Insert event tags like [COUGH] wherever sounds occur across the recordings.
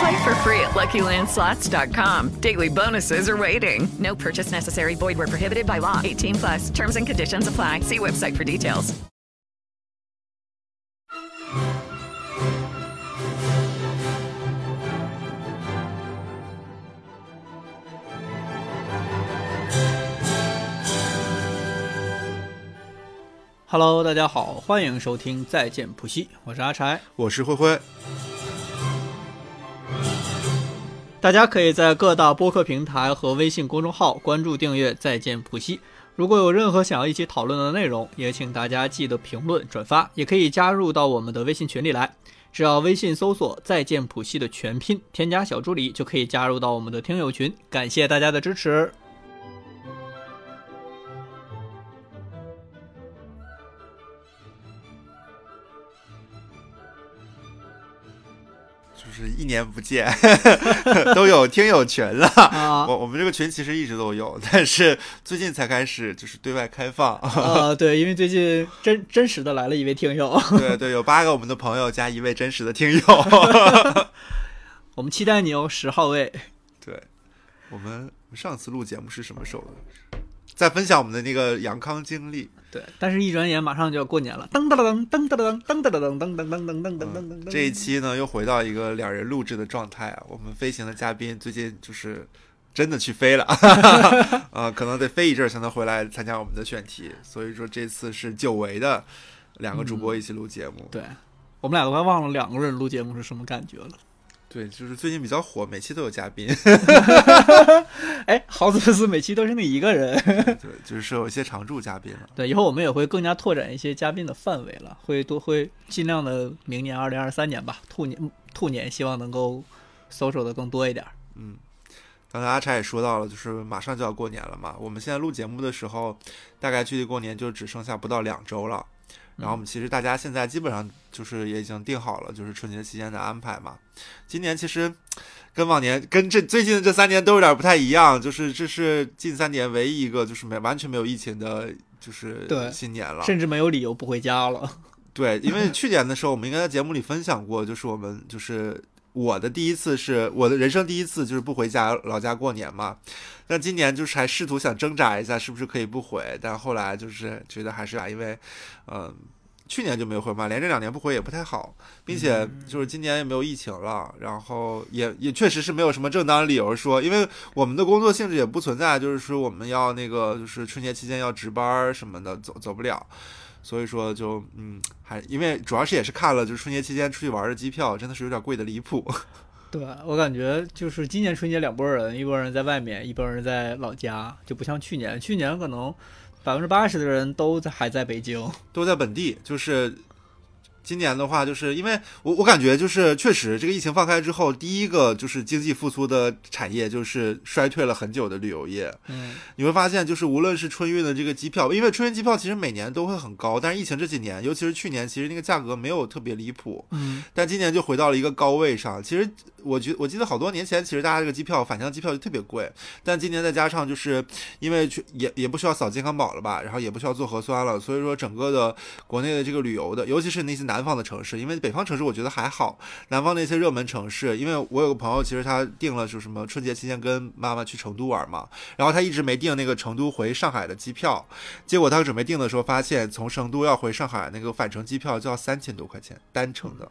Play for free at LuckyLandSlots.com. Daily bonuses are waiting. No purchase necessary. Void where prohibited by law. 18 plus. Terms and conditions apply. See website for details. Hello，大家好，欢迎收听《再见普西》，我是阿柴。我是灰灰。 大家可以在各大播客平台和微信公众号关注订阅《再见普西》。如果有任何想要一起讨论的内容，也请大家记得评论、转发，也可以加入到我们的微信群里来。只要微信搜索“再见普西”的全拼，添加小助理，就可以加入到我们的听友群。感谢大家的支持。是一年不见，[LAUGHS] 都有听友群了。啊我我们这个群其实一直都有，但是最近才开始就是对外开放。呃，对，因为最近真真实的来了一位听友，对对，有八个我们的朋友加一位真实的听友。[LAUGHS] 我们期待你哦，十号位。对，我们我们上次录节目是什么时候？在分享我们的那个阳康经历。对，但是一转眼马上就要过年了，噔噔噔噔噔噔噔噔噔噔噔噔噔噔噔噔噔。这一期呢，又回到一个两人录制的状态啊。我们飞行的嘉宾最近就是真的去飞了，啊，可能得飞一阵儿才能回来参加我们的选题。所以说这次是久违的两个主播一起录节目。对，我们俩都快忘了两个人录节目是什么感觉了。对，就是最近比较火，每期都有嘉宾。[LAUGHS] 哎，好死不死，每期都是你一个人。[LAUGHS] 对，就是有一些常驻嘉宾了。对，以后我们也会更加拓展一些嘉宾的范围了，会多会尽量的，明年二零二三年吧，兔年兔年，希望能够搜索的更多一点。嗯，刚才阿柴也说到了，就是马上就要过年了嘛。我们现在录节目的时候，大概距离过年就只剩下不到两周了。然后我们其实大家现在基本上就是也已经定好了，就是春节期间的安排嘛。今年其实跟往年跟这最近的这三年都有点不太一样，就是这是近三年唯一一个就是没完全没有疫情的，就是新年了。甚至没有理由不回家了。对，因为 [LAUGHS] 去年的时候我们应该在节目里分享过，就是我们就是我的第一次是我的人生第一次就是不回家老家过年嘛。但今年就是还试图想挣扎一下，是不是可以不回？但后来就是觉得还是啊，因为，嗯、去年就没有回嘛，连着两年不回也不太好，并且就是今年也没有疫情了，然后也也确实是没有什么正当理由说，因为我们的工作性质也不存在，就是说我们要那个就是春节期间要值班什么的，走走不了。所以说就嗯，还因为主要是也是看了，就是春节期间出去玩的机票真的是有点贵的离谱。[LAUGHS] 对我感觉就是今年春节两拨人，一拨人在外面，一拨人在老家，就不像去年，去年可能百分之八十的人都在还在北京。都在本地，就是今年的话，就是因为我我感觉就是确实这个疫情放开之后，第一个就是经济复苏的产业就是衰退了很久的旅游业。嗯，你会发现，就是无论是春运的这个机票，因为春运机票其实每年都会很高，但是疫情这几年，尤其是去年，其实那个价格没有特别离谱。嗯，但今年就回到了一个高位上。其实我觉我记得好多年前，其实大家这个机票返乡机票就特别贵，但今年再加上就是因为去也也不需要扫健康宝了吧，然后也不需要做核酸了，所以说整个的国内的这个旅游的，尤其是那些南南方的城市，因为北方城市我觉得还好，南方那些热门城市，因为我有个朋友，其实他订了就什么春节期间跟妈妈去成都玩嘛，然后他一直没订那个成都回上海的机票，结果他准备订的时候发现从成都要回上海那个返程机票就要三千多块钱单程的。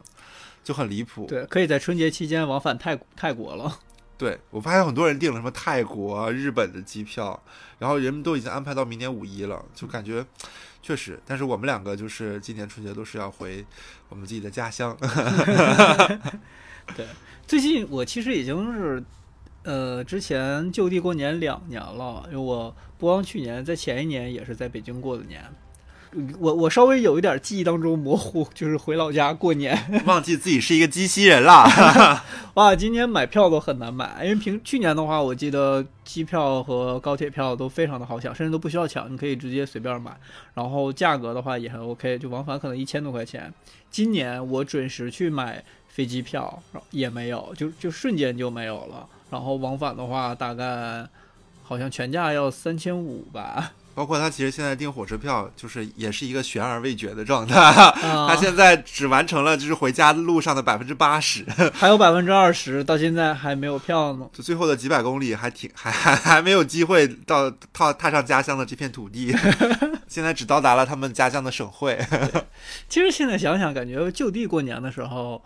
就很离谱，对，可以在春节期间往返泰泰国了。对我发现很多人订了什么泰国、日本的机票，然后人们都已经安排到明年五一了，就感觉确实。但是我们两个就是今年春节都是要回我们自己的家乡。[LAUGHS] 对，最近我其实已经是，呃，之前就地过年两年了，因为我不光去年，在前一年也是在北京过的年。我我稍微有一点记忆当中模糊，就是回老家过年，[LAUGHS] 忘记自己是一个机器人了。哇，今年买票都很难买，因为平去年的话，我记得机票和高铁票都非常的好抢，甚至都不需要抢，你可以直接随便买。然后价格的话也很 OK，就往返可能一千多块钱。今年我准时去买飞机票也没有，就就瞬间就没有了。然后往返的话，大概好像全价要三千五吧。包括他其实现在订火车票，就是也是一个悬而未决的状态。[LAUGHS] 他现在只完成了就是回家路上的百分之八十，[LAUGHS] 还有百分之二十到现在还没有票呢。就最后的几百公里还挺还还还没有机会到踏踏上家乡的这片土地，[LAUGHS] 现在只到达了他们家乡的省会。其实现在想想，感觉就地过年的时候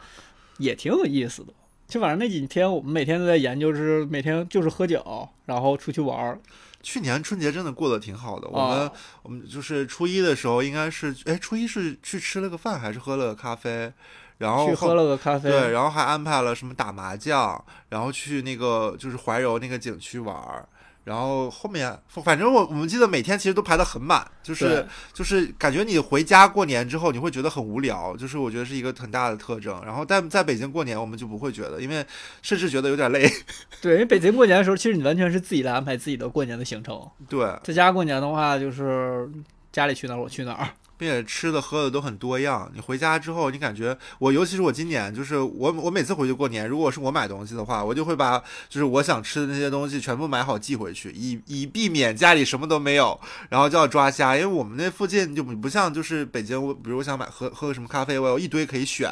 也挺有意思的。就反正那几天我们每天都在研究，是每天就是喝酒，然后出去玩儿。去年春节真的过得挺好的，我们我们就是初一的时候，应该是哎初一是去吃了个饭还是喝了个咖啡，然后去喝了个咖啡，对，然后还安排了什么打麻将，然后去那个就是怀柔那个景区玩儿。然后后面，反正我我们记得每天其实都排得很满，就是就是感觉你回家过年之后你会觉得很无聊，就是我觉得是一个很大的特征。然后但在北京过年我们就不会觉得，因为甚至觉得有点累。[LAUGHS] 对，因为北京过年的时候，其实你完全是自己来安排自己的过年的行程。对，在家过年的话，就是家里去哪儿我去哪儿。并且吃的喝的都很多样。你回家之后，你感觉我，尤其是我今年，就是我我每次回去过年，如果是我买东西的话，我就会把就是我想吃的那些东西全部买好寄回去，以以避免家里什么都没有，然后就要抓瞎。因为我们那附近就不像就是北京，我比如我想买喝喝什么咖啡，我有一堆可以选。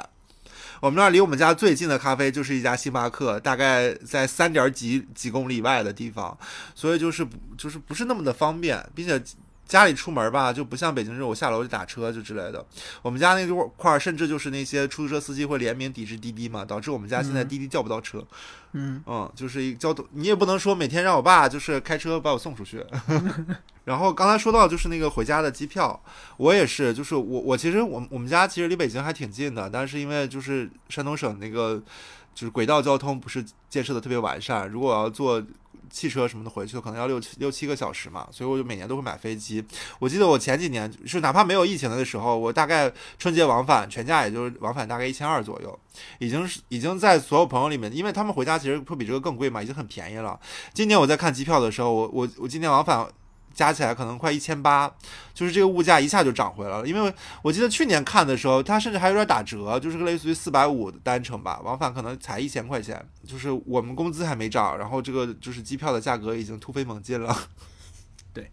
我们那儿离我们家最近的咖啡就是一家星巴克，大概在三点几几公里外的地方，所以就是就是不是那么的方便，并且。家里出门吧，就不像北京这种我下楼就打车就之类的。我们家那块儿，甚至就是那些出租车司机会联名抵制滴滴嘛，导致我们家现在滴滴叫不到车。嗯嗯，就是一交通，你也不能说每天让我爸就是开车把我送出去。[LAUGHS] 然后刚才说到就是那个回家的机票，我也是，就是我我其实我我们家其实离北京还挺近的，但是因为就是山东省那个就是轨道交通不是建设的特别完善，如果我要坐。汽车什么的回去可能要六七六七个小时嘛，所以我就每年都会买飞机。我记得我前几年是哪怕没有疫情的时候，我大概春节往返全价也就是往返大概一千二左右，已经是已经在所有朋友里面，因为他们回家其实会比这个更贵嘛，已经很便宜了。今年我在看机票的时候，我我我今年往返。加起来可能快一千八，就是这个物价一下就涨回来了。因为我记得去年看的时候，它甚至还有点打折，就是个类似于四百五的单程吧，往返可能才一千块钱。就是我们工资还没涨，然后这个就是机票的价格已经突飞猛进了。对。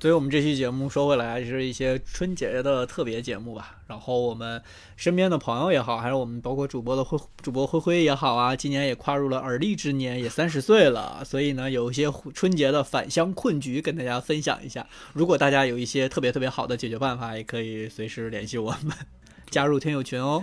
所以，我们这期节目说回来，是一些春节的特别节目吧。然后，我们身边的朋友也好，还是我们包括主播的辉主播灰灰也好啊，今年也跨入了而立之年，也三十岁了。所以呢，有一些春节的返乡困局跟大家分享一下。如果大家有一些特别特别好的解决办法，也可以随时联系我们，加入听友群哦。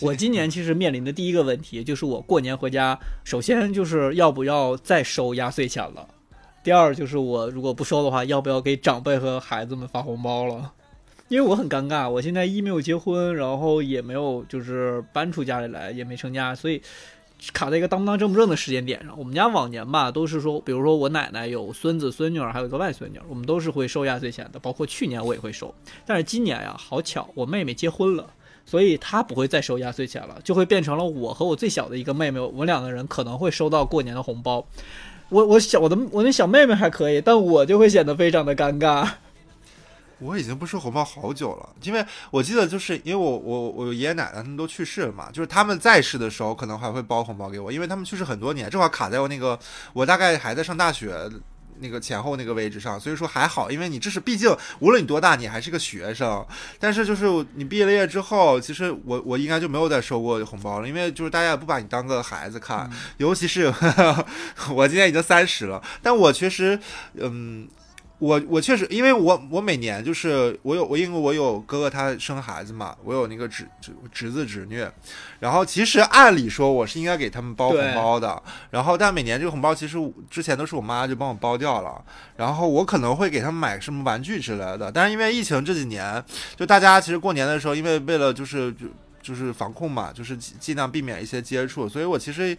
我今年其实面临的第一个问题就是，我过年回家，首先就是要不要再收压岁钱了；第二就是我如果不收的话，要不要给长辈和孩子们发红包了？因为我很尴尬，我现在一没有结婚，然后也没有就是搬出家里来，也没成家，所以。卡在一个当不当正不正的时间点上。我们家往年吧都是说，比如说我奶奶有孙子孙女儿，还有一个外孙女，我们都是会收压岁钱的。包括去年我也会收，但是今年呀，好巧，我妹妹结婚了，所以她不会再收压岁钱了，就会变成了我和我最小的一个妹妹，我们两个人可能会收到过年的红包。我我小我的我那小妹妹还可以，但我就会显得非常的尴尬。我已经不收红包好久了，因为我记得就是因为我我我爷爷奶奶他们都去世了嘛，就是他们在世的时候可能还会包红包给我，因为他们去世很多年，正好卡在我那个我大概还在上大学那个前后那个位置上，所以说还好，因为你这是毕竟无论你多大，你还是个学生，但是就是你毕业了业之后，其实我我应该就没有再收过红包了，因为就是大家也不把你当个孩子看，尤其是 [LAUGHS] 我今年已经三十了，但我确实嗯。我我确实，因为我我每年就是我有我因为我有哥哥他生孩子嘛，我有那个侄侄侄子侄女，然后其实按理说我是应该给他们包红包的，然后但每年这个红包其实之前都是我妈就帮我包掉了，然后我可能会给他们买什么玩具之类的，但是因为疫情这几年，就大家其实过年的时候，因为为了就是就就是防控嘛，就是尽尽量避免一些接触，所以我其实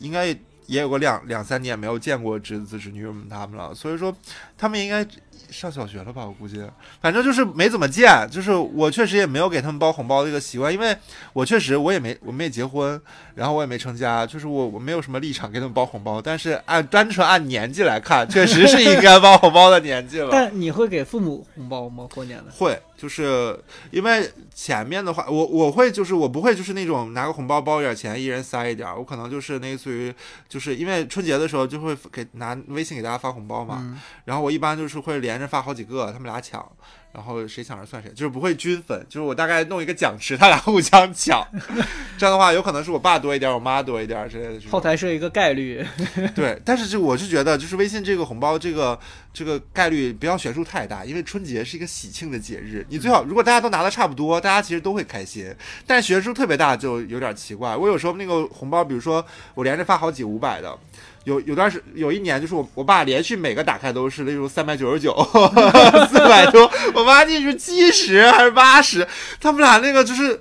应该。也有个两两三年没有见过侄子侄女们他们了，所以说他们应该上小学了吧？我估计，反正就是没怎么见。就是我确实也没有给他们包红包的一个习惯，因为我确实我也没我没结婚，然后我也没成家，就是我我没有什么立场给他们包红包。但是按单纯按年纪来看，确实是应该包红包的年纪了。[LAUGHS] 但你会给父母红包吗？过年的会，就是因为前面的话，我我会就是我不会就是那种拿个红包包一点钱，一人塞一点，我可能就是类似于就是因为春节的时候就会给拿微信给大家发红包嘛，然后我一般就是会连着发好几个，他们俩抢。然后谁抢着算谁，就是不会均分，就是我大概弄一个奖池，他俩互相抢，[LAUGHS] 这样的话有可能是我爸多一点，我妈多一点之类的。后台设一个概率，[LAUGHS] 对，但是就我是觉得，就是微信这个红包这个这个概率不要悬殊太大，因为春节是一个喜庆的节日，你最好如果大家都拿的差不多，大家其实都会开心，但悬殊特别大就有点奇怪。我有时候那个红包，比如说我连着发好几五百的。有有段时有一年，就是我我爸连续每个打开都是例如三百九十九、[LAUGHS] 四百多，我妈进去七十还是八十，他们俩那个就是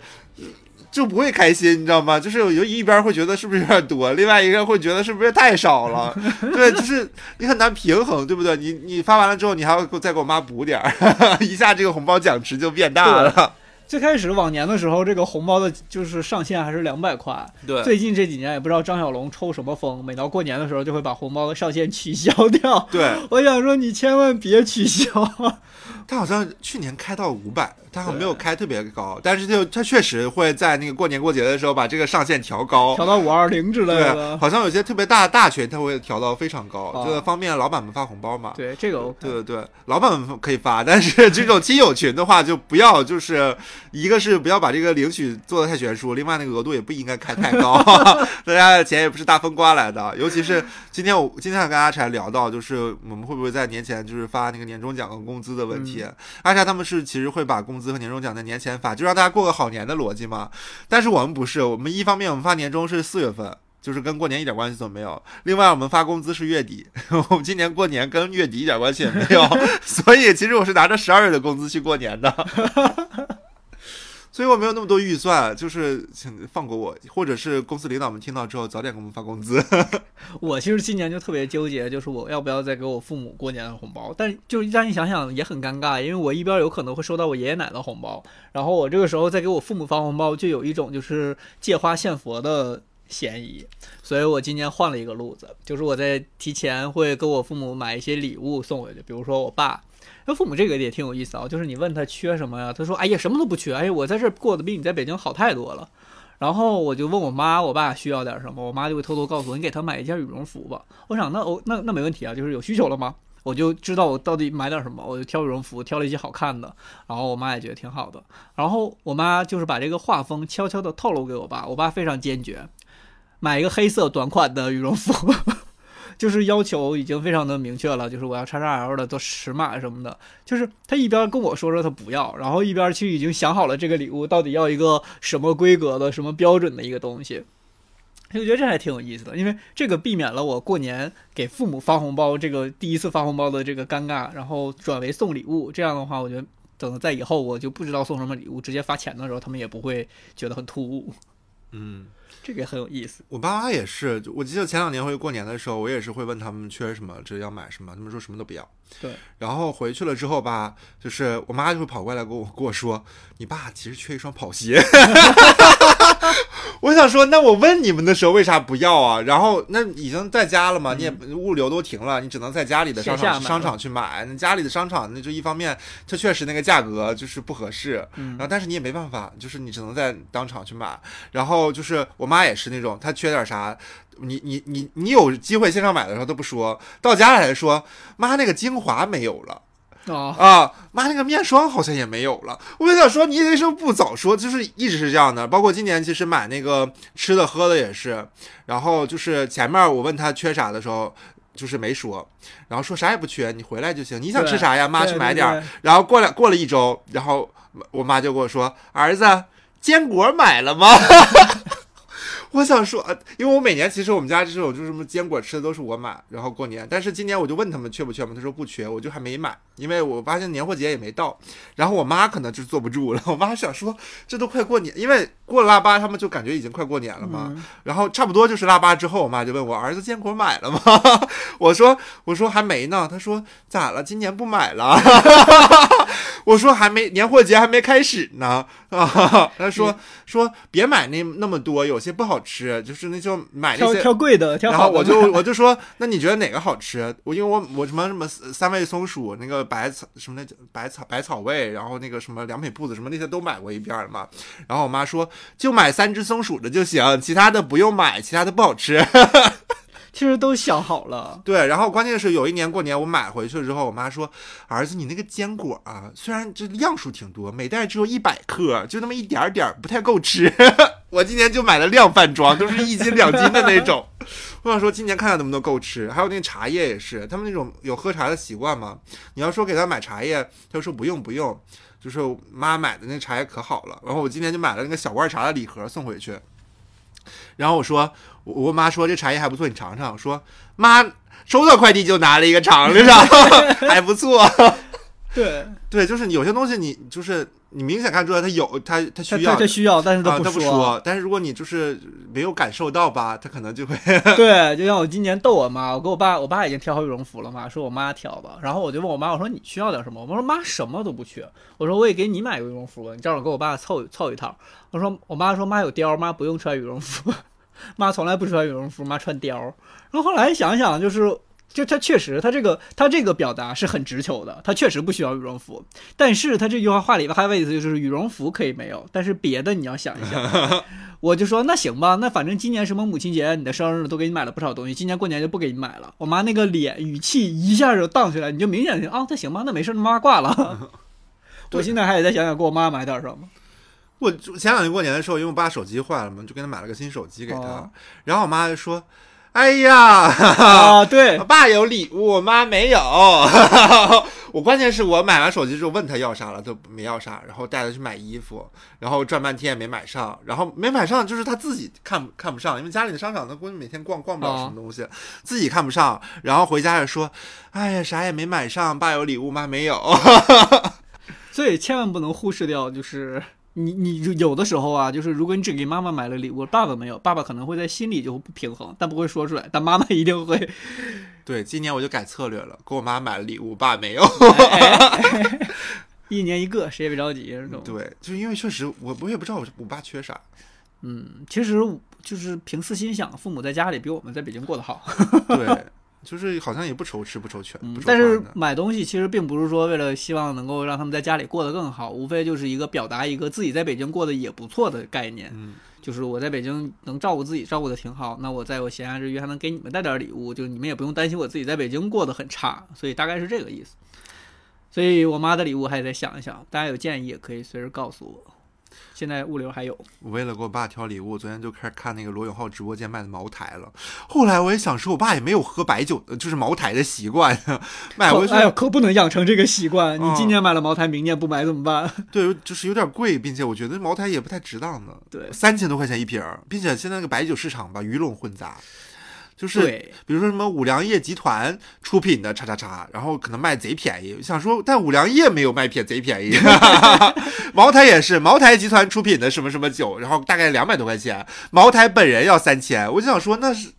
就不会开心，你知道吗？就是有一边会觉得是不是有点多，另外一个会觉得是不是太少了？对，就是你很难平衡，对不对？你你发完了之后，你还要再给我妈补点儿，[LAUGHS] 一下这个红包奖池就变大了。最开始往年的时候，这个红包的就是上限还是两百块。对，最近这几年也不知道张小龙抽什么风，每到过年的时候就会把红包的上限取消掉。对，[LAUGHS] 我想说你千万别取消。[LAUGHS] 他好像去年开到五百。他好像没有开特别高，但是就他确实会在那个过年过节的时候把这个上限调高，调到五二零之类的。对，好像有些特别大的大群他会调到非常高，就方便老板们发红包嘛。对，这个 OK 对对对，老板们可以发，但是这种亲友群的话就不要，就是一个是不要把这个领取做的太悬殊，另外那个额度也不应该开太高，[LAUGHS] 大家的钱也不是大风刮来的。尤其是今天我今天还跟阿柴聊到，就是我们会不会在年前就是发那个年终奖和工资的问题。阿柴他们是其实会把工资和年终奖在年前。发就让大家过个好年的逻辑嘛，但是我们不是，我们一方面我们发年终是四月份，就是跟过年一点关系都没有；另外我们发工资是月底，[LAUGHS] 我们今年过年跟月底一点关系也没有，[LAUGHS] 所以其实我是拿着十二月的工资去过年的。所以我没有那么多预算，就是请放过我，或者是公司领导们听到之后早点给我们发工资。[LAUGHS] 我其实今年就特别纠结，就是我要不要再给我父母过年的红包，但就让你想想也很尴尬，因为我一边有可能会收到我爷爷奶奶的红包，然后我这个时候再给我父母发红包，就有一种就是借花献佛的嫌疑。所以我今年换了一个路子，就是我在提前会给我父母买一些礼物送回去，比如说我爸。那父母这个也挺有意思啊，就是你问他缺什么呀，他说：“哎呀，什么都不缺，哎呀，我在这儿过得比你在北京好太多了。”然后我就问我妈、我爸需要点什么，我妈就会偷偷告诉我：“你给他买一件羽绒服吧。”我想，那哦，那那没问题啊，就是有需求了吗？我就知道我到底买点什么，我就挑羽绒服，挑了一些好看的。然后我妈也觉得挺好的。然后我妈就是把这个画风悄悄地透露给我爸，我爸非常坚决，买一个黑色短款的羽绒服。就是要求已经非常的明确了，就是我要叉叉 L 的做尺码什么的。就是他一边跟我说说他不要，然后一边其实已经想好了这个礼物到底要一个什么规格的、什么标准的一个东西。我觉得这还挺有意思的，因为这个避免了我过年给父母发红包这个第一次发红包的这个尴尬，然后转为送礼物。这样的话，我觉得等在以后我就不知道送什么礼物，直接发钱的时候，他们也不会觉得很突兀。嗯。这个很有意思，我爸妈也是。我记得前两年回去过年的时候，我也是会问他们缺什么，这要买什么，他们说什么都不要。对。然后回去了之后吧，就是我妈就会跑过来跟我跟我说：“你爸其实缺一双跑鞋。” [LAUGHS] 我想说，那我问你们的时候为啥不要啊？然后那已经在家了嘛，你也物流都停了，你只能在家里的商场商场去买。那家里的商场，那就一方面它确实那个价格就是不合适，然后但是你也没办法，就是你只能在当场去买。然后就是我妈。也是那种，她缺点啥，你你你你有机会线上买的时候都不说到家里来说，妈那个精华没有了啊，妈那个面霜好像也没有了。我就想说，你为什么不早说？就是一直是这样的，包括今年其实买那个吃的喝的也是，然后就是前面我问他缺啥的时候。就是没说，然后说啥也不缺，你回来就行，你想吃啥呀，妈去买点。然后过了过了一周，然后我妈就跟我说：“儿子，坚果买了吗？” [LAUGHS] 我想说，啊因为我每年其实我们家这种就是什么坚果吃的都是我买，然后过年，但是今年我就问他们缺不缺嘛，他说不缺，我就还没买，因为我发现年货节也没到，然后我妈可能就是坐不住了，我妈想说这都快过年，因为过了腊八他们就感觉已经快过年了嘛，然后差不多就是腊八之后，我妈就问我儿子坚果买了吗？[LAUGHS] 我说我说还没呢，她说咋了？今年不买了？[LAUGHS] 我说还没年货节还没开始呢 [LAUGHS] 啊，他说说别买那那么多，有些不好吃，就是那就买那些挑贵的，挑然后我就我就说，[LAUGHS] 那你觉得哪个好吃？我因为我我什么什么三味松鼠，那个百草什么那叫百草百草味，然后那个什么良品铺子什么那些都买过一遍了嘛。然后我妈说，就买三只松鼠的就行，其他的不用买，其他的不好吃。其实都想好了。对，然后关键是有一年过年我买回去之后，我妈说，儿子你那个坚果啊，虽然这样数挺多，每袋只有一百克，就那么一点点，不太够吃。[LAUGHS] 我今年就买了量贩装，都是一斤两斤的那种。[LAUGHS] 我想说今年看看能不能够吃，还有那茶叶也是，他们那种有喝茶的习惯嘛。你要说给他买茶叶，他说不用不用，就是妈买的那茶叶可好了。然后我今天就买了那个小罐茶的礼盒送回去。然后我说，我我妈说这茶叶还不错，你尝尝。我说妈收到快递就拿了一个尝尝，[LAUGHS] 还不错。对，对，就是有些东西你就是你明显看出来他有它它他需要他他需要，但是他，不他不说，但是如果你就是没有感受到吧，他可能就会 [LAUGHS] [LAUGHS] 对，就像我今年逗我妈，我跟我爸，我爸已经挑好羽绒服了嘛，说我妈挑吧。然后我就问我妈，我说你需要点什么？我妈说妈什么都不缺。我说我也给你买个羽绒服吧，你正好给我爸凑凑一套。我说我妈说妈有貂，妈不用穿羽绒服，[LAUGHS] 妈从来不穿羽绒服，妈穿貂。然后后来想想，就是就他确实他这个他这个表达是很直球的，他确实不需要羽绒服。但是他这句话话里边还有个意思，就是羽绒服可以没有，但是别的你要想一想。[LAUGHS] 我就说那行吧，那反正今年什么母亲节、你的生日都给你买了不少东西，今年过年就不给你买了。我妈那个脸语气一下就荡起来，你就明显啊，那行吧，那没事，那妈挂了。[LAUGHS] 我现在还得再想想给我妈买点什么。我前两年过年的时候，因为我爸手机坏了嘛，就给他买了个新手机给他，哦然后我妈就说：“哎呀，啊，对我，爸有礼物，我妈没有。[LAUGHS] 我关键是我买完手机之后问他要啥了，他没要啥，然后带他去买衣服，然后转半天也没买上，然后没买上就是他自己看看不上，因为家里的商场他估计每天逛逛不了什么东西，自己看不上，然后回家也说：“哎呀，啥也没买上，爸有礼物，妈没有。[LAUGHS] 所以千万不能忽视掉，就是你你有的时候啊，就是如果你只给妈妈买了礼物，爸爸没有，爸爸可能会在心里就会不平衡，但不会说出来，但妈妈一定会。[LAUGHS] 对，今年我就改策略了，给我妈买了礼物，爸没有。[LAUGHS] 一年一个，谁也别着急，这种。对，就是因为确实我我也不知道我我爸缺啥。嗯，其实就是凭私心想，父母在家里比我们在北京过得好。[LAUGHS] 对，就是好像也不愁吃不愁穿，嗯但是买东西其实并不是说为了希望能够让他们在家里过得更好，无非就是一个表达一个自己在北京过得也不错的概念。嗯，就是我在北京能照顾自己，照顾的挺好，那我在我闲暇之余还能给你们带点礼物，就是你们也不用担心我自己在北京过得很差，所以大概是这个意思。所以我妈的礼物还得想一想，大家有建议也可以随时告诉我。现在物流还有，我为了给我爸挑礼物，我昨天就开始看那个罗永浩直播间卖的茅台了。后来我也想说，我爸也没有喝白酒，就是茅台的习惯，买回去、哎呦，可不能养成这个习惯。你嗯今年买了茅台，明年不买怎么办？对，就是有点贵，并且我觉得茅台也不太值当的，对三千多块钱一瓶儿，并且现在那个白酒市场吧鱼龙混杂。就是，比如说什么五粮液集团出品的叉叉叉，然后可能卖贼便宜。想说，但五粮液没有卖便贼便宜，[LAUGHS] 茅台也是茅台集团出品的什么什么酒，然后大概两百多块钱，茅台本人要三千，我就想说那是。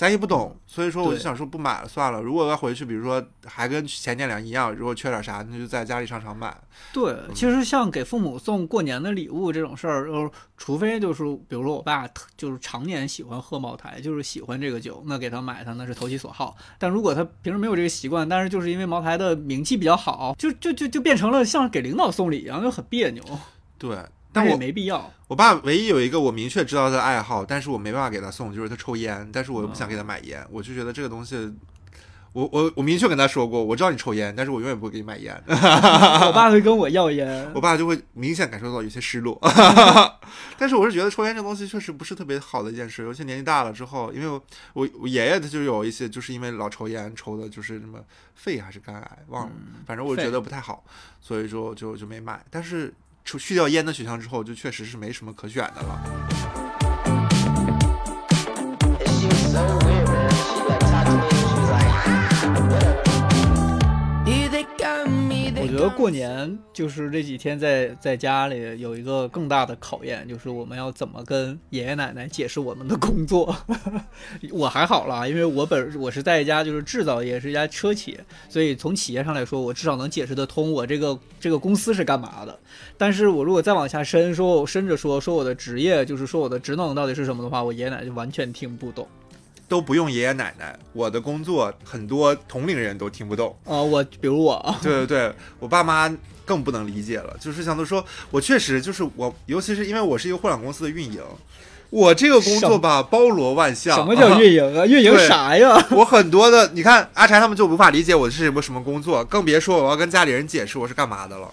咱也不懂，所以说我就想说不买了算了。如果要回去，比如说还跟前年两一样，如果缺点啥，那就在家里商场买。对，嗯其实像给父母送过年的礼物这种事儿，呃，除非就是比如说我爸特就是常年喜欢喝茅台，就是喜欢这个酒，那给他买他那是投其所好。但如果他平时没有这个习惯，但是就是因为茅台的名气比较好，就就就就变成了像给领导送礼一样，就很别扭。对，但我没必要。我爸唯一有一个我明确知道他的爱好，但是我没办法给他送，就是他抽烟，但是我又不想给他买烟，我就觉得这个东西，我我我明确跟他说过，我知道你抽烟，但是我永远不会给你买烟。[LAUGHS] 我爸会跟我要烟我，爸就会明显感受到有些失落。[LAUGHS] 但是我是觉得抽烟这东西确实不是特别好的一件事，尤其年纪大了之后，因为我我我爷爷他就有一些就是因为老抽烟抽的就是什么肺还是肝癌忘了，反正我觉得不太好，所以说就就没买。但是除去掉烟的选项之后，就确实是没什么可选的了。得过年就是这几天在在家里有一个更大的考验，就是我们要怎么跟爷爷奶奶解释我们的工作。[LAUGHS] 我还好啦，因为我本我是在一家就是制造业，是一家车企，所以从企业上来说，我至少能解释得通我这个这个公司是干嘛的。但是我如果再往下深，说我深着说说我的职业，就是说我的职能到底是什么的话，我爷爷奶奶就完全听不懂。都不用爷爷奶奶，我的工作很多同龄人都听不懂。啊、我比如我，[LAUGHS] 对对对，我爸妈更不能理解了，就是想都说，我确实就是我，尤其是因为我是一个互联网公司的运营，我这个工作吧包罗万象。什么叫运营啊？[LAUGHS] 运营啥呀？我很多的，你看阿柴他们就无法理解我是什么什么工作，更别说我要跟家里人解释我是干嘛的了。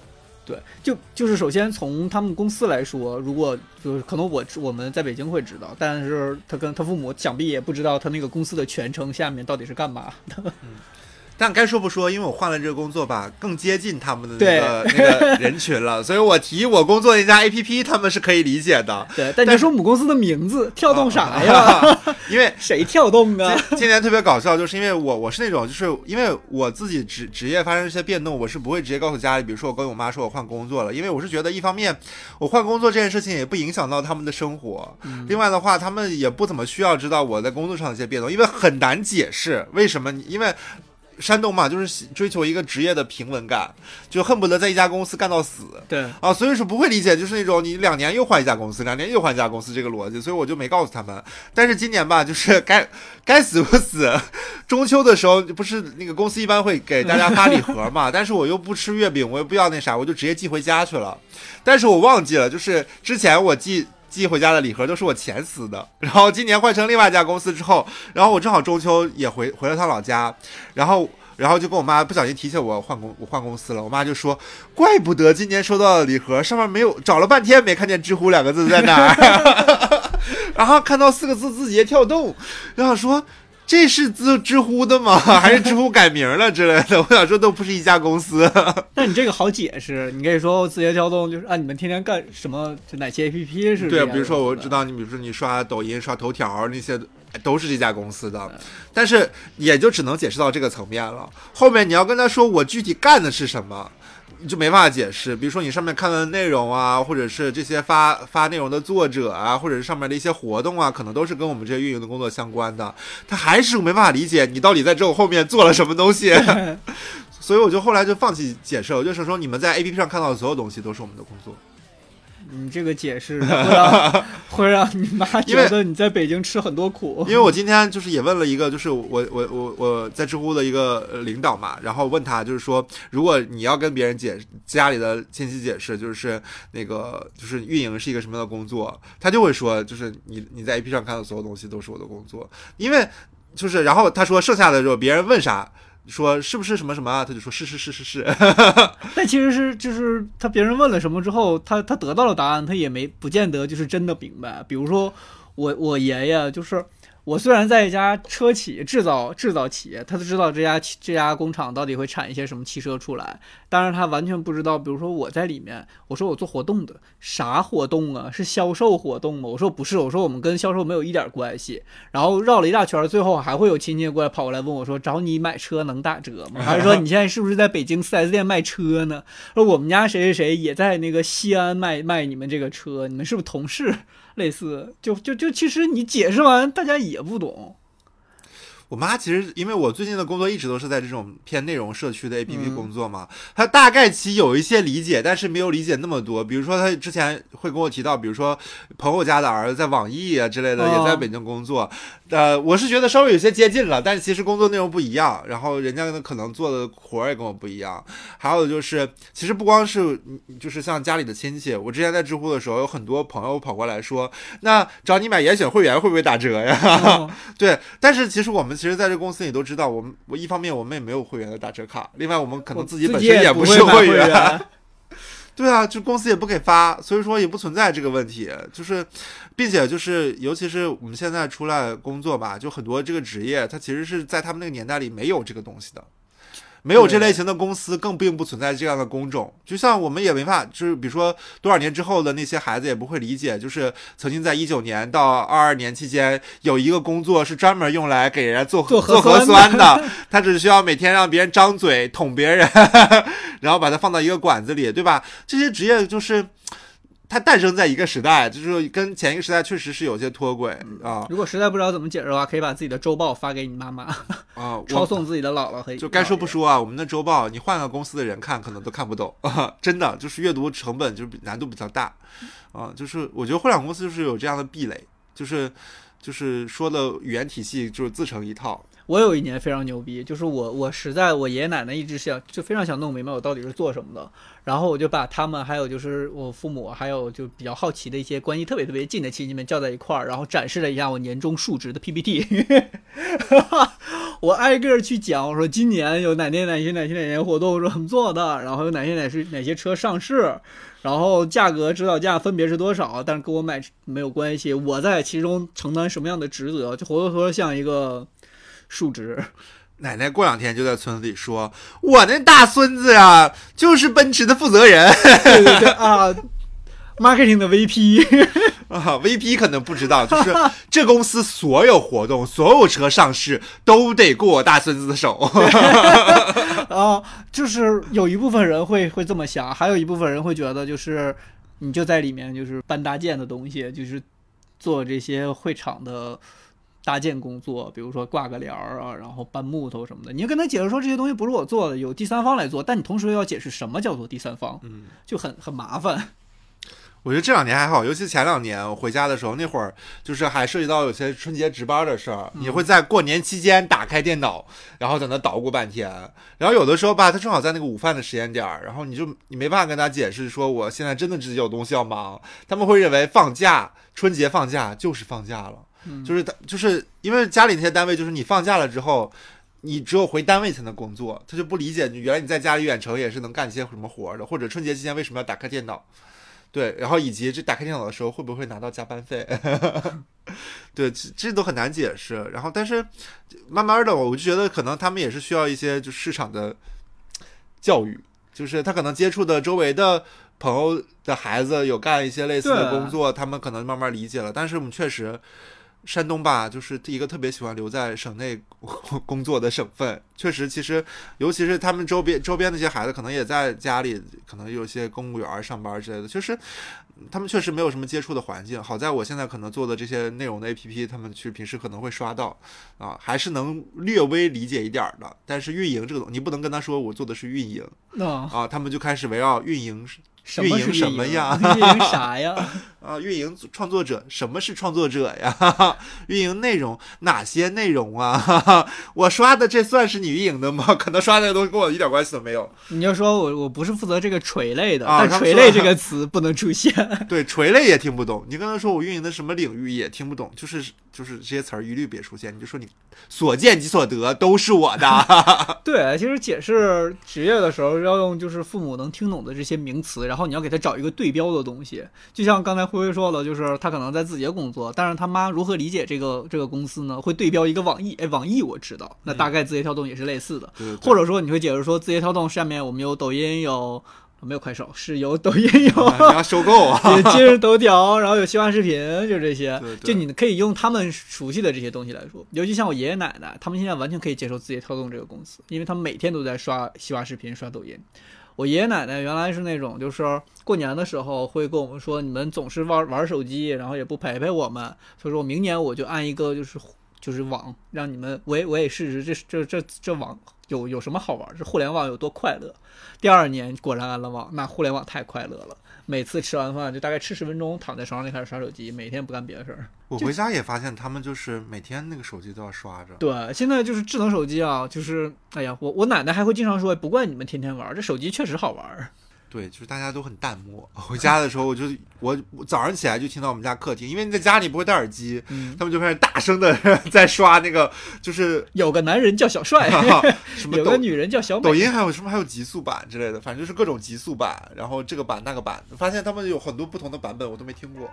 对，就就是首先从他们公司来说，如果就是可能我我们在北京会知道，但是他跟他父母想必也不知道他那个公司的全称下面到底是干嘛的。但该说不说，因为我换了这个工作吧，更接近他们的那个 [LAUGHS] 那个人群了，[LAUGHS] 所以我提我工作那家 A P P，他们是可以理解的。对，但你说母公司的名字跳动啥呀？啊 [LAUGHS] 因为谁跳动啊？今今年特别搞笑，就是因为我我是那种，就是因为我自己职职业发生一些变动，我是不会直接告诉家里，比如说我跟我妈说我换工作了，因为我是觉得一方面我换工作这件事情也不影响到他们的生活，另外的话他们也不怎么需要知道我在工作上的一些变动，因为很难解释为什么，因为。山东嘛，就是喜追求一个职业的平稳感，就恨不得在一家公司干到死。对，啊，所以说不会理解，就是那种你两年又换一家公司，两年又换一家公司这个逻辑，所以我就没告诉他们。但是今年吧，就是该该死不死，[LAUGHS] 中秋的时候不是那个公司一般会给大家发礼盒嘛，[LAUGHS] 但是我又不吃月饼，我也不要那啥，我就直接寄回家去了。但是我忘记了，就是之前我寄。寄回家的礼盒都是我前撕的，然后今年换成另外一家公司之后，然后我正好中秋也回回了趟老家，然后然后就跟我妈不小心提醒我换公我换公司了，我妈就说怪不得今年收到的礼盒上面没有，找了半天没看见“知乎”两个字在哪儿，[LAUGHS] 然后看到四个字字节跳动，然后说。这是知知乎的吗？[LAUGHS] 还是知乎改名了之类的？[LAUGHS] 我想说都不是一家公司。[LAUGHS] 那你这个好解释，你可以说字节跳动就是啊，你们天天干什么？就哪些 A P P 是对，样比如说我知道你，比如说你刷抖音、刷头条那些，哎都是这家公司的，但是也就只能解释到这个层面了。后面你要跟他说我具体干的是什么。你就没办法解释，比如说你上面看的内容啊，或者是这些发发内容的作者啊，或者是上面的一些活动啊，可能都是跟我们这些运营的工作相关的，他还是没办法理解你到底在这种后面做了什么东西，[LAUGHS] [LAUGHS] 所以我就后来就放弃解释了，我就是说你们在 A P P 上看到的所有东西都是我们的工作。你这个解释会让 [LAUGHS] 会让你妈觉得你在北京吃很多苦。因为我今天就是也问了一个，就是我我我我在知乎的一个呃领导嘛，然后问他就是说，如果你要跟别人解家里的亲戚解释，就是那个就是运营是一个什么样的工作，他就会说，就是你你在 A P 上看到所有东西都是我的工作，因为就是然后他说剩下的时候别人问啥。说是不是什么什么啊？他就说是是是是是。[LAUGHS] 但其实是就是他别人问了什么之后，他他得到了答案，他也没不见得就是真的明白。比如说我我爷爷就是。我虽然在一家车企制造制造企业，他都知道这家这家工厂到底会产一些什么汽车出来，但是他完全不知道，比如说我在里面，我说我做活动的，啥活动啊？是销售活动吗？我说不是，我说我们跟销售没有一点关系。然后绕了一大圈，最后还会有亲戚过来跑过来问我说，找你买车能打折吗？还是说你现在是不是在北京 4S 店卖车呢？说我们家谁谁谁也在那个西安卖卖你们这个车，你们是不是同事？类似，就就就其实你解释完，大家也不懂。我妈其实因为我最近的工作一直都是在这种偏内容社区的 APP 嗯工作嘛，她大概其有一些理解，但是没有理解那么多。比如说她之前会跟我提到，比如说朋友家的儿子在网易啊之类的哦也在北京工作，呃，我是觉得稍微有些接近了，但是其实工作内容不一样，然后人家可能做的活儿也跟我不一样。还有就是，其实不光是就是像家里的亲戚，我之前在知乎的时候有很多朋友跑过来说，那找你买严选会员会不会打折呀？哦 [LAUGHS] 对，但是其实我们其实在这公司你都知道，我们我一方面我们也没有会员的打折卡，另外我们可能自己本身也不是会员。[LAUGHS] 对啊，就公司也不给发，所以说也不存在这个问题。就是，并且就是，尤其是我们现在出来工作吧，就很多这个职业，它其实是在他们那个年代里没有这个东西的，没有这类型的公司，更并不存在这样的工种。就像我们也没法，就是比如说多少年之后的那些孩子也不会理解，就是曾经在一九年到二二年期间，有一个工作是专门用来给人家做做核做核酸酸的，他只需要每天让别人张嘴捅别人，然后把它放到一个管子里，对吧？这些职业就是。它诞生在一个时代，就是跟前一个时代确实是有些脱轨啊如果实在不知道怎么解释的话，可以把自己的周报发给你妈妈，啊！[LAUGHS] 抄送自己的姥姥和就该说不。说啊，我们的周报你换个公司的人看，可能都看不懂啊！[LAUGHS] 真的就是阅读成本就是比难度比较大啊！就是我觉得互联网公司就是有这样的壁垒，就是就是说的语言体系就是自成一套。我有一年非常牛逼，就是我我实在我爷爷奶奶一直想就非常想弄明白我到底是做什么的，然后我就把他们还有就是我父母还有就比较好奇的一些关系特别特别近的亲戚们叫在一块儿，然后展示了一下我年终述职的 PPT，[LAUGHS] 我挨个儿去讲，我说今年有哪年哪些哪些哪些活动是怎么做的，然后有哪些哪些哪些车上市，然后价格指导价分别是多少，但是跟我买没有关系，我在其中承担什么样的职责，就活脱脱像一个述职。奶奶过两天就在村子里说：“我那大孙子呀，就是奔驰的负责人对对对啊，marketing 的 VP，[LAUGHS] 啊。”VP 可能不知道，就是这公司所有活动、所有车上市都得过我大孙子的手。[LAUGHS] 啊，就是有一部分人会会这么想，还有一部分人会觉得就是你就在里面就是搬搭建的东西，就是做这些会场的搭建工作，比如说挂个帘儿啊，然后搬木头什么的，你就跟他解释说这些东西不是我做的，有第三方来做，但你同时又要解释什么叫做第三方，嗯，就很很麻烦。[LAUGHS] 我觉得这两年还好，尤其前两年我回家的时候，那会儿就是还涉及到有些春节值班的事儿，你会在过年期间打开电脑，然后在那捣鼓半天，然后有的时候吧，他正好在那个午饭的时间点儿，然后你就你没办法跟他解释说我现在真的自己有东西要忙，他们会认为放假春节放假就是放假了，就是他就是因为家里那些单位就是你放假了之后。你只有回单位才能工作，他就不理解你原来你在家里远程也是能干一些什么活儿的，或者春节期间为什么要打开电脑？对，然后以及这打开电脑的时候会不会拿到加班费？[LAUGHS] 对，这这都很难解释。然后，但是慢慢的，我就觉得可能他们也是需要一些就市场的教育，就是他可能接触的周围的朋友的孩子有干一些类似的工作，他们可能慢慢理解了。但是我们确实。山东吧，就是一个特别喜欢留在省内工 [LAUGHS] 作的省份。确实，其实尤其是他们周边周边那些孩子，可能也在家里，可能有些公务员上班之类的。就是他们确实没有什么接触的环境。好在我现在可能做的这些内容的 APP，他们去平时可能会刷到，啊，还是能略微理解一点的。但是运营这个东，你不能跟他说我做的是运营那、啊，他们就开始围绕运营什么是运营什么呀 [LAUGHS] 运营啥呀？[LAUGHS] 啊，运营创作者，什么是创作者呀？[LAUGHS] 运营内容哪些内容啊？我刷的这算是你运营的吗？可能刷的东西跟我一点关系都没有。你就说我我不是负责这个垂类的，啊但垂类这个词不能出现。对，垂类也听不懂。你刚才说我运营的什么领域也听不懂，就是就是这些词儿一律别出现。你就说你所见即所得都是我的。[LAUGHS] 对，其实解释职业的时候要用就是父母能听懂的这些名词，然后你要给他找一个对标的东西。就像刚才辉辉说的，就是他可能在字节工作，但是他妈如何理解这个这个公司呢？会对标一个网易，哎，网易我知道，那大概字节跳动也是类似的。或者说你会解释说，字节跳动下面我们有抖音，有没有快手？是有抖音有。你要收购啊。[LAUGHS] 有今日头条，然后有西瓜视频，就这些，对对就你可以用他们熟悉的这些东西来说。尤其像我爷爷奶奶，他们现在完全可以接受字节跳动这个公司，因为他们每天都在刷西瓜视频、刷抖音。我爷爷奶奶原来是那种，就是过年的时候会跟我们说，你们总是玩玩手机，然后也不陪陪我们，所以说我明年我就按一个就是就是网，让你们我也我也试试这这这这网有有什么好玩，这互联网有多快乐。第二年果然安了网，那互联网太快乐了。每次吃完饭就大概吃十分钟，躺在床上就开始刷手机，每天不干别的事儿。我回家也发现他们就是每天那个手机都要刷着。对，现在就是智能手机啊，就是哎呀，我我奶奶还会经常说，不怪你们天天玩，这手机确实好玩儿。对，就是大家都很淡漠。[LAUGHS] 回家的时候，我就我我早上起来就听到我们家客厅，因为你在家里不会戴耳机，嗯他们就开始大声的 [LAUGHS] 在刷那个，就是有个男人叫小帅，[LAUGHS] 什么有个女人叫小美。抖音还有什么还有极速版之类的，反正就是各种极速版，然后这个版那个版，发现他们有很多不同的版本，我都没听过。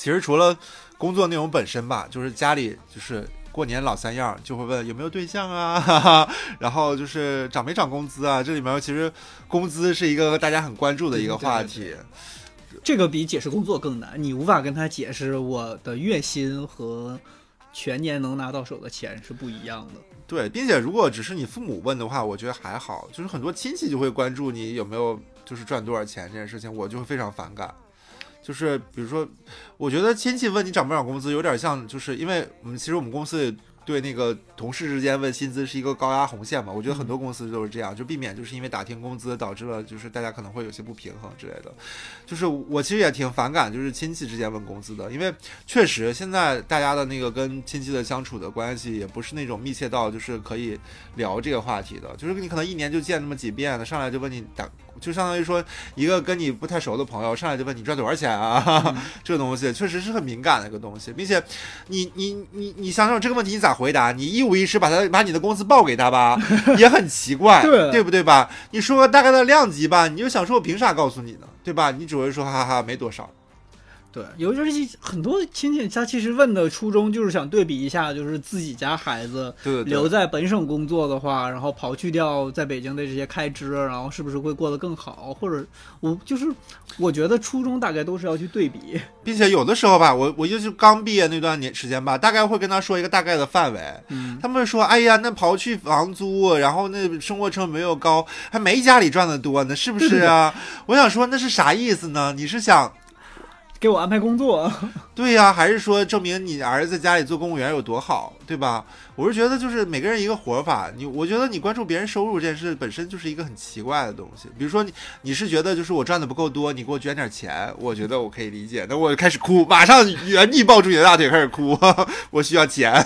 其实除了工作内容本身吧，就是家里就是过年老三样，就会问有没有对象啊，哈哈，然后就是涨没涨工资啊。这里面其实工资是一个大家很关注的一个话题。这个比解释工作更难，你无法跟他解释我的月薪和全年能拿到手的钱是不一样的。对，并且如果只是你父母问的话，我觉得还好。就是很多亲戚就会关注你有没有就是赚多少钱这件事情，我就会非常反感。就是比如说，我觉得亲戚问你涨不涨工资，有点像，就是因为我们其实我们公司对那个同事之间问薪资是一个高压红线嘛。我觉得很多公司都是这样，就避免就是因为打听工资导致了就是大家可能会有些不平衡之类的。就是我其实也挺反感，就是亲戚之间问工资的，因为确实现在大家的那个跟亲戚的相处的关系也不是那种密切到就是可以聊这个话题的，就是你可能一年就见那么几遍的，上来就问你打。就相当于说，一个跟你不太熟的朋友上来就问你赚多少钱啊，[LAUGHS] 这个东西确实是很敏感的一个东西，并且你你你你想想这个问题你咋回答？你一五一十把他把你的工资报给他吧，[LAUGHS] 也很奇怪，对对不对吧？你说个大概的量级吧，你就想说我凭啥告诉你呢？对吧？你只会说哈哈没多少。对，尤其是很多亲戚，他其实问的初衷就是想对比一下，就是自己家孩子留在本省工作的话，然后刨去掉在北京的这些开支，然后是不是会过得更好？或者我就是我觉得初衷大概都是要去对比，[LAUGHS] 并且有的时候吧，我我就是刚毕业那段年时间吧，大概会跟他说一个大概的范围。嗯，他们说，哎呀，那刨去房租，然后那生活成本又高，还没家里赚的多呢，是不是啊？我想说，那是啥意思呢？你是想给我安排工作？[LAUGHS] 对呀、还是说证明你儿子在家里做公务员有多好，对吧？我是觉得就是每个人一个活法，你我觉得你关注别人收入这件事本身就是一个很奇怪的东西。比如说你你是觉得就是我赚的不够多，你给我捐点钱，我觉得我可以理解。那我开始哭，马上原地抱住你的大腿开始哭，[LAUGHS] 我需要钱，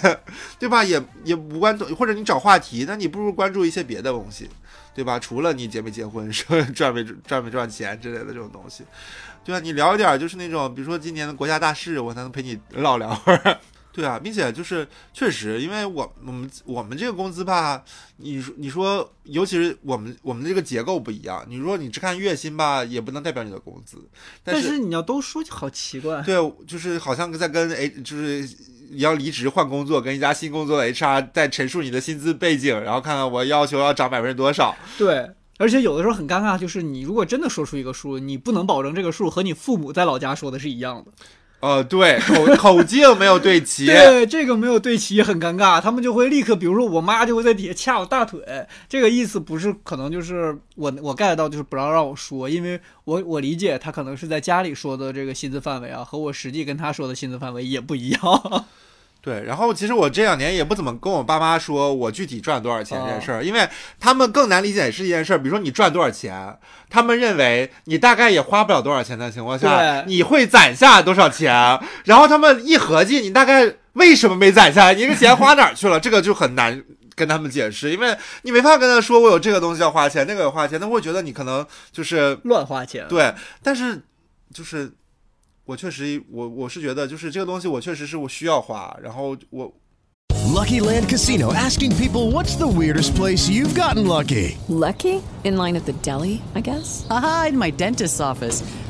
对吧？也也无关，或者你找话题，那你不如关注一些别的东西，对吧？除了你结没结婚，说赚没赚没赚钱之类的这种东西。对啊，你聊一点就是那种，比如说今年的国家大事，我才能陪你唠两会儿。对啊，并且就是确实，因为我我们我们这个工资吧，你说你说，尤其是我们我们这个结构不一样，你说你只看月薪吧，也不能代表你的工资。但是你要都说，好奇怪。对，就是好像在跟 H，就是你要离职换工作，跟一家新工作的 HR 在陈述你的薪资背景，然后看看我要求要涨百分之多少。对，而且有的时候很尴尬，就是你如果真的说出一个数，你不能保证这个数和你父母在老家说的是一样的。呃，对，口 [LAUGHS] 口径没有对齐。对，这个没有对齐很尴尬，他们就会立刻，比如说我妈就会在底下掐我大腿，这个意思不是可能就是我我 get 到就是不要让我说，因为我我理解他可能是在家里说的这个薪资范围啊，和我实际跟他说的薪资范围也不一样。对，然后其实我这两年也不怎么跟我爸妈说我具体赚多少钱这件事儿，因为他们更难理解是一件事儿。比如说你赚多少钱，他们认为你大概也花不了多少钱的情况下，你会攒下多少钱？然后他们一合计，你大概为什么没攒下来？你这个钱花哪儿去了？这个就很难。跟他们解释，因为你没法跟他说我有这个东西要花钱，那个要花钱，他会觉得你可能就是乱花钱。对，但是就是我确实，我我是觉得，就是这个东西，我确实是我需要花，然后我 Lucky Land Casino asking people what's the weirdest place you've gotten lucky? Lucky? In line at the deli, I guess? Aha, in my dentist's office.